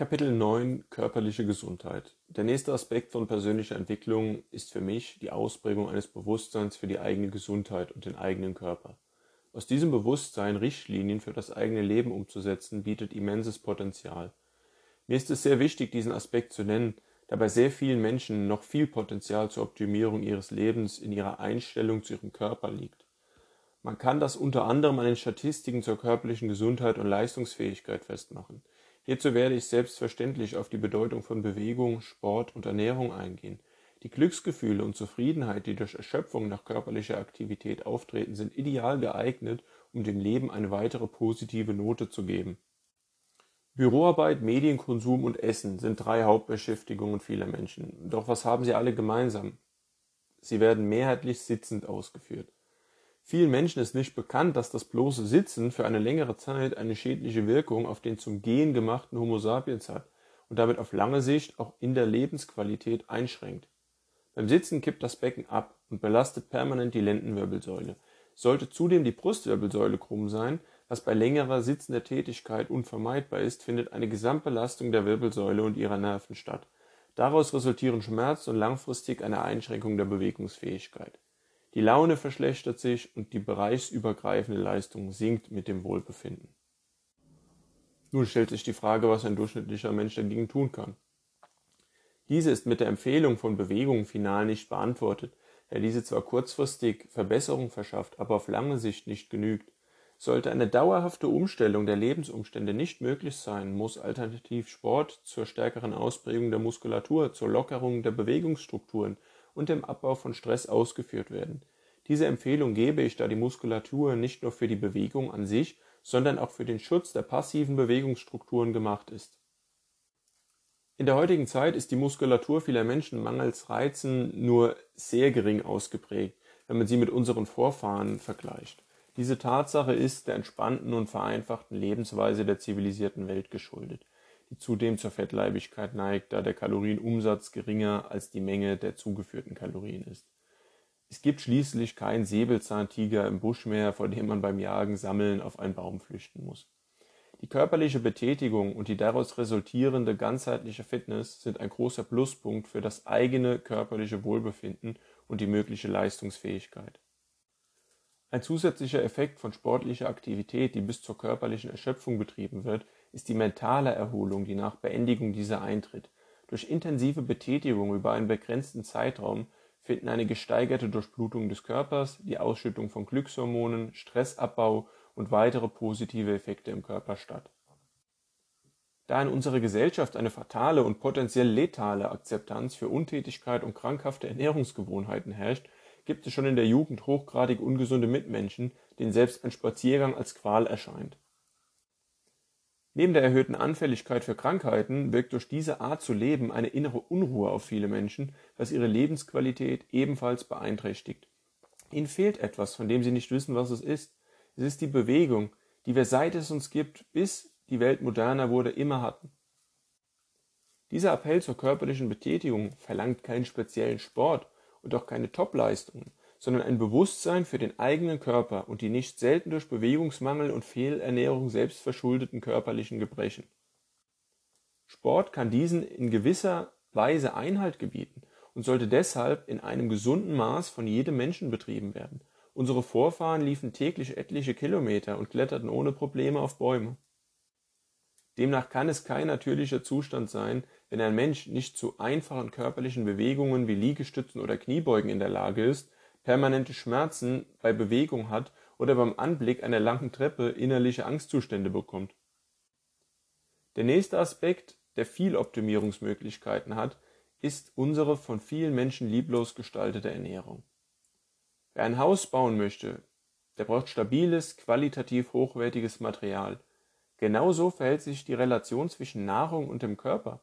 Kapitel 9 Körperliche Gesundheit. Der nächste Aspekt von persönlicher Entwicklung ist für mich die Ausprägung eines Bewusstseins für die eigene Gesundheit und den eigenen Körper. Aus diesem Bewusstsein Richtlinien für das eigene Leben umzusetzen, bietet immenses Potenzial. Mir ist es sehr wichtig, diesen Aspekt zu nennen, da bei sehr vielen Menschen noch viel Potenzial zur Optimierung ihres Lebens in ihrer Einstellung zu ihrem Körper liegt. Man kann das unter anderem an den Statistiken zur körperlichen Gesundheit und Leistungsfähigkeit festmachen. Hierzu werde ich selbstverständlich auf die Bedeutung von Bewegung, Sport und Ernährung eingehen. Die Glücksgefühle und Zufriedenheit, die durch Erschöpfung nach körperlicher Aktivität auftreten, sind ideal geeignet, um dem Leben eine weitere positive Note zu geben. Büroarbeit, Medienkonsum und Essen sind drei Hauptbeschäftigungen vieler Menschen. Doch was haben sie alle gemeinsam? Sie werden mehrheitlich sitzend ausgeführt. Vielen Menschen ist nicht bekannt, dass das bloße Sitzen für eine längere Zeit eine schädliche Wirkung auf den zum Gehen gemachten Homo sapiens hat und damit auf lange Sicht auch in der Lebensqualität einschränkt. Beim Sitzen kippt das Becken ab und belastet permanent die Lendenwirbelsäule. Sollte zudem die Brustwirbelsäule krumm sein, was bei längerer sitzender Tätigkeit unvermeidbar ist, findet eine Gesamtbelastung der Wirbelsäule und ihrer Nerven statt. Daraus resultieren Schmerzen und langfristig eine Einschränkung der Bewegungsfähigkeit. Die Laune verschlechtert sich und die bereichsübergreifende Leistung sinkt mit dem Wohlbefinden. Nun stellt sich die Frage, was ein durchschnittlicher Mensch dagegen tun kann. Diese ist mit der Empfehlung von Bewegungen final nicht beantwortet, da diese zwar kurzfristig Verbesserung verschafft, aber auf lange Sicht nicht genügt. Sollte eine dauerhafte Umstellung der Lebensumstände nicht möglich sein, muss alternativ Sport zur stärkeren Ausprägung der Muskulatur, zur Lockerung der Bewegungsstrukturen und dem Abbau von Stress ausgeführt werden. Diese Empfehlung gebe ich, da die Muskulatur nicht nur für die Bewegung an sich, sondern auch für den Schutz der passiven Bewegungsstrukturen gemacht ist. In der heutigen Zeit ist die Muskulatur vieler Menschen mangels Reizen nur sehr gering ausgeprägt, wenn man sie mit unseren Vorfahren vergleicht. Diese Tatsache ist der entspannten und vereinfachten Lebensweise der zivilisierten Welt geschuldet die zudem zur Fettleibigkeit neigt, da der Kalorienumsatz geringer als die Menge der zugeführten Kalorien ist. Es gibt schließlich keinen Säbelzahntiger im Busch mehr, vor dem man beim Jagen, Sammeln auf einen Baum flüchten muss. Die körperliche Betätigung und die daraus resultierende ganzheitliche Fitness sind ein großer Pluspunkt für das eigene körperliche Wohlbefinden und die mögliche Leistungsfähigkeit. Ein zusätzlicher Effekt von sportlicher Aktivität, die bis zur körperlichen Erschöpfung betrieben wird, ist die mentale Erholung, die nach Beendigung dieser eintritt. Durch intensive Betätigung über einen begrenzten Zeitraum finden eine gesteigerte Durchblutung des Körpers, die Ausschüttung von Glückshormonen, Stressabbau und weitere positive Effekte im Körper statt. Da in unserer Gesellschaft eine fatale und potenziell letale Akzeptanz für Untätigkeit und krankhafte Ernährungsgewohnheiten herrscht, gibt es schon in der Jugend hochgradig ungesunde Mitmenschen, denen selbst ein Spaziergang als Qual erscheint. Neben der erhöhten Anfälligkeit für Krankheiten wirkt durch diese Art zu leben eine innere Unruhe auf viele Menschen, was ihre Lebensqualität ebenfalls beeinträchtigt. Ihnen fehlt etwas, von dem sie nicht wissen, was es ist. Es ist die Bewegung, die wir seit es uns gibt, bis die Welt moderner wurde, immer hatten. Dieser Appell zur körperlichen Betätigung verlangt keinen speziellen Sport und auch keine Topleistungen, sondern ein Bewusstsein für den eigenen Körper und die nicht selten durch Bewegungsmangel und Fehlernährung selbst verschuldeten körperlichen Gebrechen. Sport kann diesen in gewisser Weise Einhalt gebieten und sollte deshalb in einem gesunden Maß von jedem Menschen betrieben werden. Unsere Vorfahren liefen täglich etliche Kilometer und kletterten ohne Probleme auf Bäume. Demnach kann es kein natürlicher Zustand sein, wenn ein Mensch nicht zu einfachen körperlichen Bewegungen wie Liegestützen oder Kniebeugen in der Lage ist, permanente Schmerzen bei Bewegung hat oder beim Anblick einer langen Treppe innerliche Angstzustände bekommt. Der nächste Aspekt, der viel Optimierungsmöglichkeiten hat, ist unsere von vielen Menschen lieblos gestaltete Ernährung. Wer ein Haus bauen möchte, der braucht stabiles, qualitativ hochwertiges Material. Genauso verhält sich die Relation zwischen Nahrung und dem Körper.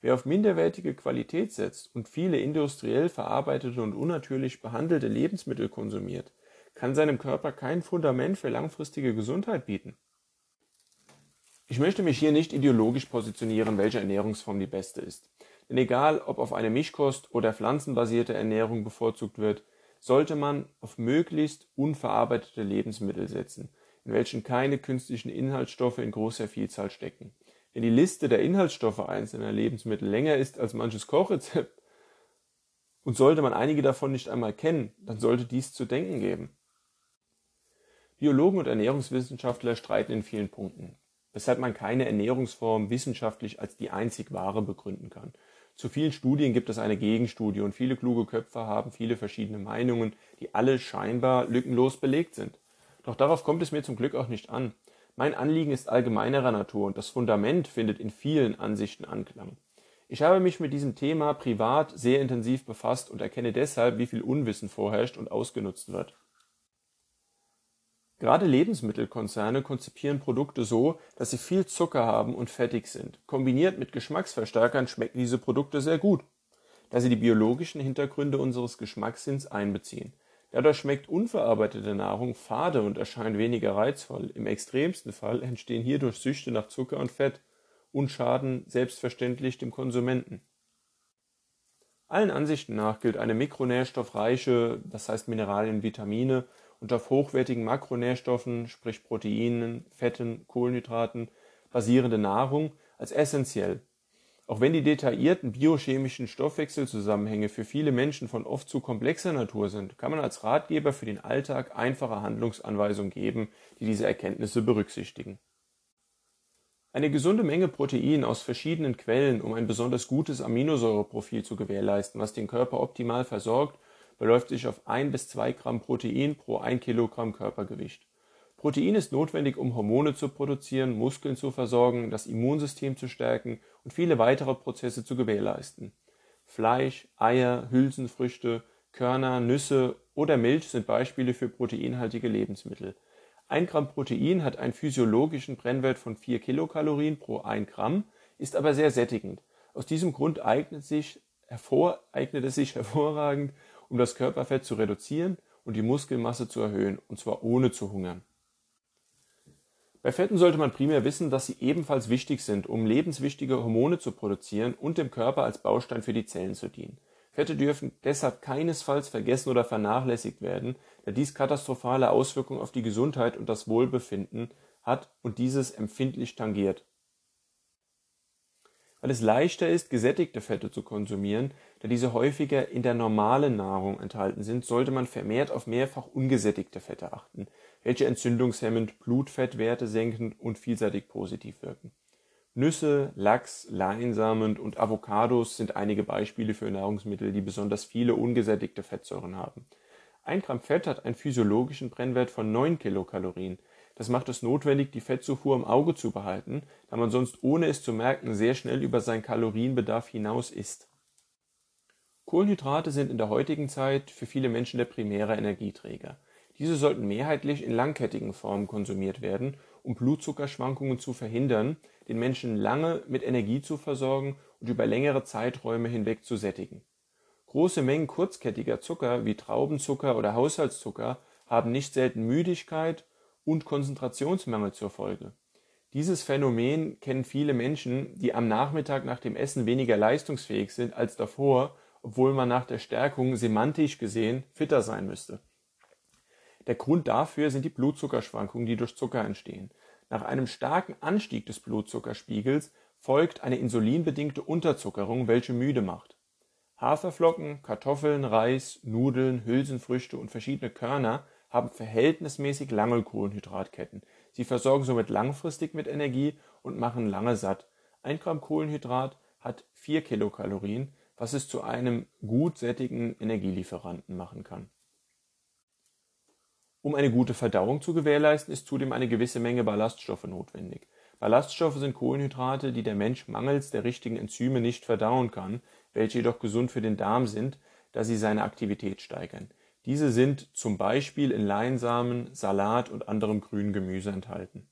Wer auf minderwertige Qualität setzt und viele industriell verarbeitete und unnatürlich behandelte Lebensmittel konsumiert, kann seinem Körper kein Fundament für langfristige Gesundheit bieten. Ich möchte mich hier nicht ideologisch positionieren, welche Ernährungsform die beste ist. Denn egal, ob auf eine Mischkost oder pflanzenbasierte Ernährung bevorzugt wird, sollte man auf möglichst unverarbeitete Lebensmittel setzen, in welchen keine künstlichen Inhaltsstoffe in großer Vielzahl stecken. Wenn die Liste der Inhaltsstoffe einzelner Lebensmittel länger ist als manches Kochrezept und sollte man einige davon nicht einmal kennen, dann sollte dies zu denken geben. Biologen und Ernährungswissenschaftler streiten in vielen Punkten, weshalb man keine Ernährungsform wissenschaftlich als die einzig wahre begründen kann. Zu vielen Studien gibt es eine Gegenstudie und viele kluge Köpfe haben viele verschiedene Meinungen, die alle scheinbar lückenlos belegt sind. Doch darauf kommt es mir zum Glück auch nicht an. Mein Anliegen ist allgemeinerer Natur und das Fundament findet in vielen Ansichten Anklang. Ich habe mich mit diesem Thema privat sehr intensiv befasst und erkenne deshalb, wie viel Unwissen vorherrscht und ausgenutzt wird. Gerade Lebensmittelkonzerne konzipieren Produkte so, dass sie viel Zucker haben und fettig sind. Kombiniert mit Geschmacksverstärkern schmecken diese Produkte sehr gut, da sie die biologischen Hintergründe unseres Geschmackssinns einbeziehen. Dadurch schmeckt unverarbeitete Nahrung fade und erscheint weniger reizvoll. Im extremsten Fall entstehen hierdurch Süchte nach Zucker und Fett und schaden selbstverständlich dem Konsumenten. Allen Ansichten nach gilt eine mikronährstoffreiche, das heißt Mineralien, Vitamine und auf hochwertigen Makronährstoffen, sprich Proteinen, Fetten, Kohlenhydraten basierende Nahrung als essentiell. Auch wenn die detaillierten biochemischen Stoffwechselzusammenhänge für viele Menschen von oft zu komplexer Natur sind, kann man als Ratgeber für den Alltag einfache Handlungsanweisungen geben, die diese Erkenntnisse berücksichtigen. Eine gesunde Menge Protein aus verschiedenen Quellen, um ein besonders gutes Aminosäureprofil zu gewährleisten, was den Körper optimal versorgt beläuft sich auf ein bis zwei Gramm Protein pro ein Kilogramm Körpergewicht. Protein ist notwendig, um Hormone zu produzieren, Muskeln zu versorgen, das Immunsystem zu stärken und viele weitere Prozesse zu gewährleisten. Fleisch, Eier, Hülsenfrüchte, Körner, Nüsse oder Milch sind Beispiele für proteinhaltige Lebensmittel. Ein Gramm Protein hat einen physiologischen Brennwert von 4 Kilokalorien pro 1 Gramm, ist aber sehr sättigend. Aus diesem Grund eignet, sich hervor, eignet es sich hervorragend, um das Körperfett zu reduzieren und die Muskelmasse zu erhöhen, und zwar ohne zu hungern. Bei Fetten sollte man primär wissen, dass sie ebenfalls wichtig sind, um lebenswichtige Hormone zu produzieren und dem Körper als Baustein für die Zellen zu dienen. Fette dürfen deshalb keinesfalls vergessen oder vernachlässigt werden, da dies katastrophale Auswirkungen auf die Gesundheit und das Wohlbefinden hat und dieses empfindlich tangiert. Weil es leichter ist, gesättigte Fette zu konsumieren, da diese häufiger in der normalen Nahrung enthalten sind, sollte man vermehrt auf mehrfach ungesättigte Fette achten, welche entzündungshemmend, Blutfettwerte senkend und vielseitig positiv wirken. Nüsse, Lachs, Leinsamen und Avocados sind einige Beispiele für Nahrungsmittel, die besonders viele ungesättigte Fettsäuren haben. Ein Gramm Fett hat einen physiologischen Brennwert von 9 Kilokalorien. Das macht es notwendig, die Fettzufuhr im Auge zu behalten, da man sonst ohne es zu merken sehr schnell über seinen Kalorienbedarf hinaus isst. Kohlenhydrate sind in der heutigen Zeit für viele Menschen der primäre Energieträger. Diese sollten mehrheitlich in langkettigen Formen konsumiert werden, um Blutzuckerschwankungen zu verhindern, den Menschen lange mit Energie zu versorgen und über längere Zeiträume hinweg zu sättigen. Große Mengen kurzkettiger Zucker wie Traubenzucker oder Haushaltszucker haben nicht selten Müdigkeit und Konzentrationsmangel zur Folge. Dieses Phänomen kennen viele Menschen, die am Nachmittag nach dem Essen weniger leistungsfähig sind als davor obwohl man nach der Stärkung semantisch gesehen fitter sein müsste. Der Grund dafür sind die Blutzuckerschwankungen, die durch Zucker entstehen. Nach einem starken Anstieg des Blutzuckerspiegels folgt eine insulinbedingte Unterzuckerung, welche müde macht. Haferflocken, Kartoffeln, Reis, Nudeln, Hülsenfrüchte und verschiedene Körner haben verhältnismäßig lange Kohlenhydratketten. Sie versorgen somit langfristig mit Energie und machen lange satt. Ein Gramm Kohlenhydrat hat 4 Kilokalorien, was es zu einem gut sättigen Energielieferanten machen kann. Um eine gute Verdauung zu gewährleisten, ist zudem eine gewisse Menge Ballaststoffe notwendig. Ballaststoffe sind Kohlenhydrate, die der Mensch mangels der richtigen Enzyme nicht verdauen kann, welche jedoch gesund für den Darm sind, da sie seine Aktivität steigern. Diese sind zum Beispiel in Leinsamen, Salat und anderem grünen Gemüse enthalten.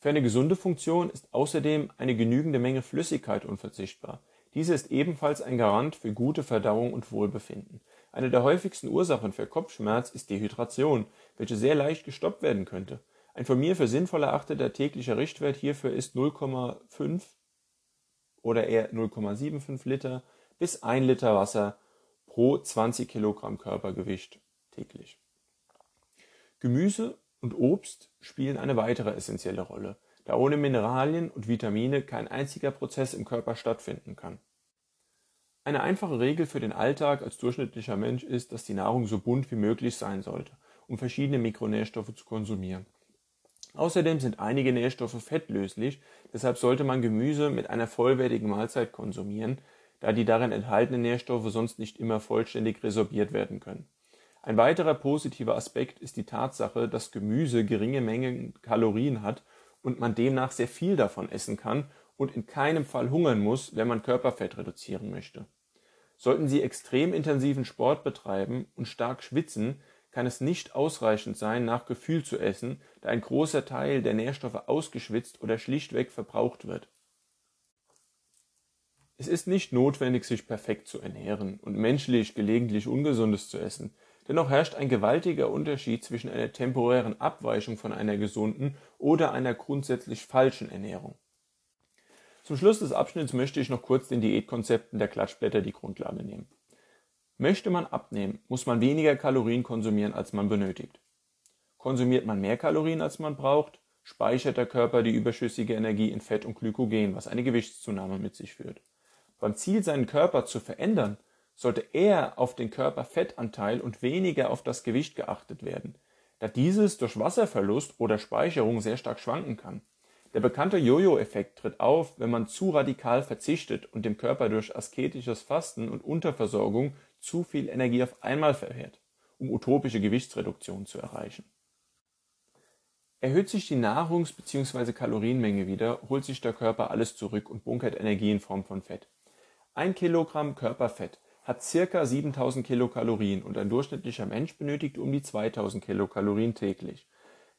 Für eine gesunde Funktion ist außerdem eine genügende Menge Flüssigkeit unverzichtbar. Diese ist ebenfalls ein Garant für gute Verdauung und Wohlbefinden. Eine der häufigsten Ursachen für Kopfschmerz ist Dehydration, welche sehr leicht gestoppt werden könnte. Ein von mir für sinnvoll erachteter täglicher Richtwert hierfür ist 0,5 oder eher 0,75 Liter bis 1 Liter Wasser pro 20 Kilogramm Körpergewicht täglich. Gemüse und Obst spielen eine weitere essentielle Rolle. da ohne Mineralien und Vitamine kein einziger Prozess im Körper stattfinden kann. Eine einfache Regel für den Alltag als durchschnittlicher Mensch ist, dass die Nahrung so bunt wie möglich sein sollte, um verschiedene Mikronährstoffe zu konsumieren. Außerdem sind einige Nährstoffe fettlöslich, deshalb sollte man Gemüse mit einer vollwertigen Mahlzeit konsumieren, da die darin enthaltenen Nährstoffe sonst nicht immer vollständig resorbiert werden können. Ein weiterer positiver Aspekt ist die Tatsache, dass Gemüse geringe Mengen Kalorien hat und man demnach sehr viel davon essen kann und in keinem Fall hungern muss, wenn man Körperfett reduzieren möchte. Sollten Sie extrem intensiven Sport betreiben und stark schwitzen, kann es nicht ausreichend sein, nach Gefühl zu essen, da ein großer Teil der Nährstoffe ausgeschwitzt oder schlichtweg verbraucht wird. Es ist nicht notwendig, sich perfekt zu ernähren und menschlich gelegentlich Ungesundes zu essen. Dennoch herrscht ein gewaltiger Unterschied zwischen einer temporären Abweichung von einer gesunden oder einer grundsätzlich falschen Ernährung. Zum Schluss des Abschnitts möchte ich noch kurz den Diätkonzepten der Klatschblätter die Grundlage nehmen. Möchte man abnehmen, muss man weniger Kalorien konsumieren, als man benötigt. Konsumiert man mehr Kalorien, als man braucht, speichert der Körper die überschüssige Energie in Fett und Glykogen, was eine Gewichtszunahme mit sich führt. Beim Ziel, seinen Körper zu verändern, sollte eher auf den Körperfettanteil und weniger auf das Gewicht geachtet werden, da dieses durch Wasserverlust oder Speicherung sehr stark schwanken kann. Der bekannte Jojo-Effekt tritt auf, wenn man zu radikal verzichtet und dem Körper durch asketisches Fasten und Unterversorgung zu viel Energie auf einmal verwehrt, um utopische Gewichtsreduktion zu erreichen. Erhöht sich die Nahrungs- bzw. Kalorienmenge wieder, holt sich der Körper alles zurück und bunkert Energie in Form von Fett. Ein Kilogramm Körperfett hat circa 7000 Kilokalorien und ein durchschnittlicher Mensch benötigt um die 2000 Kilokalorien täglich.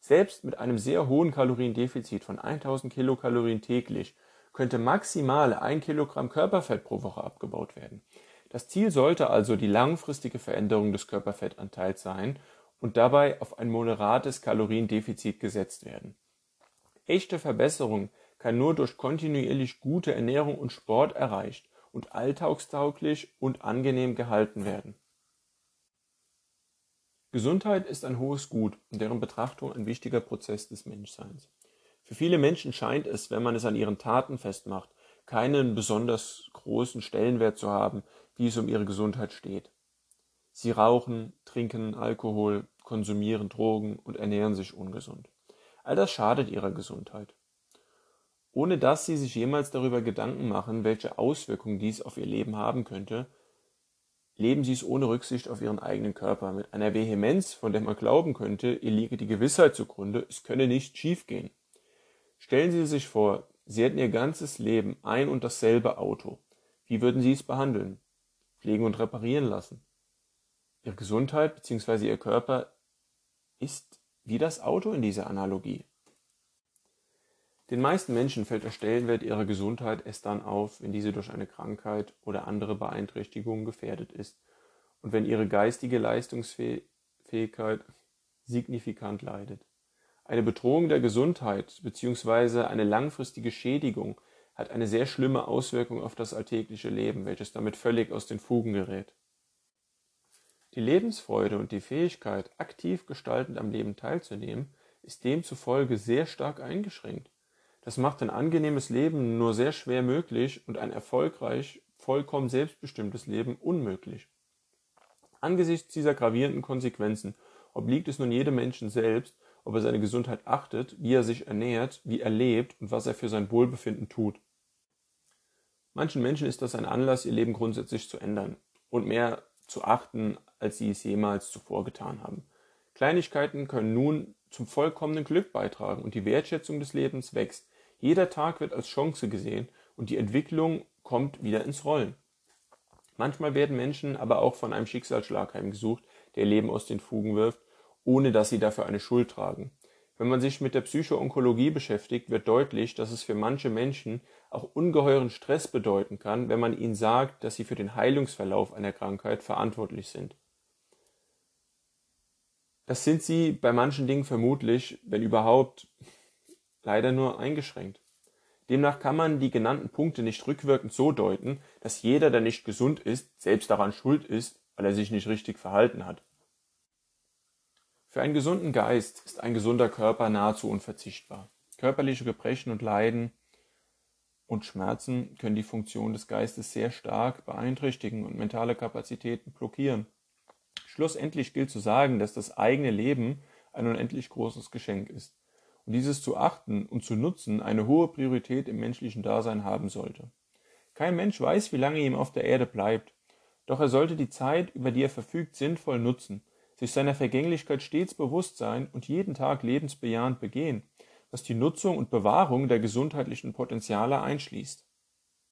Selbst mit einem sehr hohen Kaloriendefizit von 1000 Kilokalorien täglich könnte maximal ein Kilogramm Körperfett pro Woche abgebaut werden. Das Ziel sollte also die langfristige Veränderung des Körperfettanteils sein und dabei auf ein moderates Kaloriendefizit gesetzt werden. Echte Verbesserung kann nur durch kontinuierlich gute Ernährung und Sport erreicht und alltagstauglich und angenehm gehalten werden. Gesundheit ist ein hohes Gut und deren Betrachtung ein wichtiger Prozess des Menschseins. Für viele Menschen scheint es, wenn man es an ihren Taten festmacht, keinen besonders großen Stellenwert zu haben, wie es um ihre Gesundheit steht. Sie rauchen, trinken Alkohol, konsumieren Drogen und ernähren sich ungesund. All das schadet ihrer Gesundheit ohne dass sie sich jemals darüber Gedanken machen, welche Auswirkungen dies auf ihr Leben haben könnte, leben sie es ohne Rücksicht auf ihren eigenen Körper, mit einer Vehemenz, von der man glauben könnte, ihr liege die Gewissheit zugrunde, es könne nicht schiefgehen. Stellen Sie sich vor, Sie hätten Ihr ganzes Leben ein und dasselbe Auto. Wie würden Sie es behandeln? Pflegen und reparieren lassen? Ihre Gesundheit bzw. Ihr Körper ist wie das Auto in dieser Analogie. Den meisten Menschen fällt der Stellenwert ihrer Gesundheit erst dann auf, wenn diese durch eine Krankheit oder andere Beeinträchtigung gefährdet ist und wenn ihre geistige Leistungsfähigkeit signifikant leidet. Eine Bedrohung der Gesundheit bzw. eine langfristige Schädigung hat eine sehr schlimme Auswirkung auf das alltägliche Leben, welches damit völlig aus den Fugen gerät. Die Lebensfreude und die Fähigkeit, aktiv gestaltend am Leben teilzunehmen, ist demzufolge sehr stark eingeschränkt. Das macht ein angenehmes Leben nur sehr schwer möglich und ein erfolgreich, vollkommen selbstbestimmtes Leben unmöglich. Angesichts dieser gravierenden Konsequenzen obliegt es nun jedem Menschen selbst, ob er seine Gesundheit achtet, wie er sich ernährt, wie er lebt und was er für sein Wohlbefinden tut. Manchen Menschen ist das ein Anlass, ihr Leben grundsätzlich zu ändern und mehr zu achten, als sie es jemals zuvor getan haben. Kleinigkeiten können nun zum vollkommenen Glück beitragen und die Wertschätzung des Lebens wächst, jeder Tag wird als Chance gesehen und die Entwicklung kommt wieder ins Rollen. Manchmal werden Menschen aber auch von einem Schicksalsschlag heimgesucht, der Leben aus den Fugen wirft, ohne dass sie dafür eine Schuld tragen. Wenn man sich mit der Psychoonkologie beschäftigt, wird deutlich, dass es für manche Menschen auch ungeheuren Stress bedeuten kann, wenn man ihnen sagt, dass sie für den Heilungsverlauf einer Krankheit verantwortlich sind. Das sind sie bei manchen Dingen vermutlich, wenn überhaupt, leider nur eingeschränkt. Demnach kann man die genannten Punkte nicht rückwirkend so deuten, dass jeder, der nicht gesund ist, selbst daran schuld ist, weil er sich nicht richtig verhalten hat. Für einen gesunden Geist ist ein gesunder Körper nahezu unverzichtbar. Körperliche Gebrechen und Leiden und Schmerzen können die Funktion des Geistes sehr stark beeinträchtigen und mentale Kapazitäten blockieren. Schlussendlich gilt zu sagen, dass das eigene Leben ein unendlich großes Geschenk ist und dieses zu achten und zu nutzen eine hohe Priorität im menschlichen Dasein haben sollte. Kein Mensch weiß, wie lange ihm auf der Erde bleibt, doch er sollte die Zeit, über die er verfügt, sinnvoll nutzen, sich seiner Vergänglichkeit stets bewusst sein und jeden Tag lebensbejahend begehen, was die Nutzung und Bewahrung der gesundheitlichen Potenziale einschließt.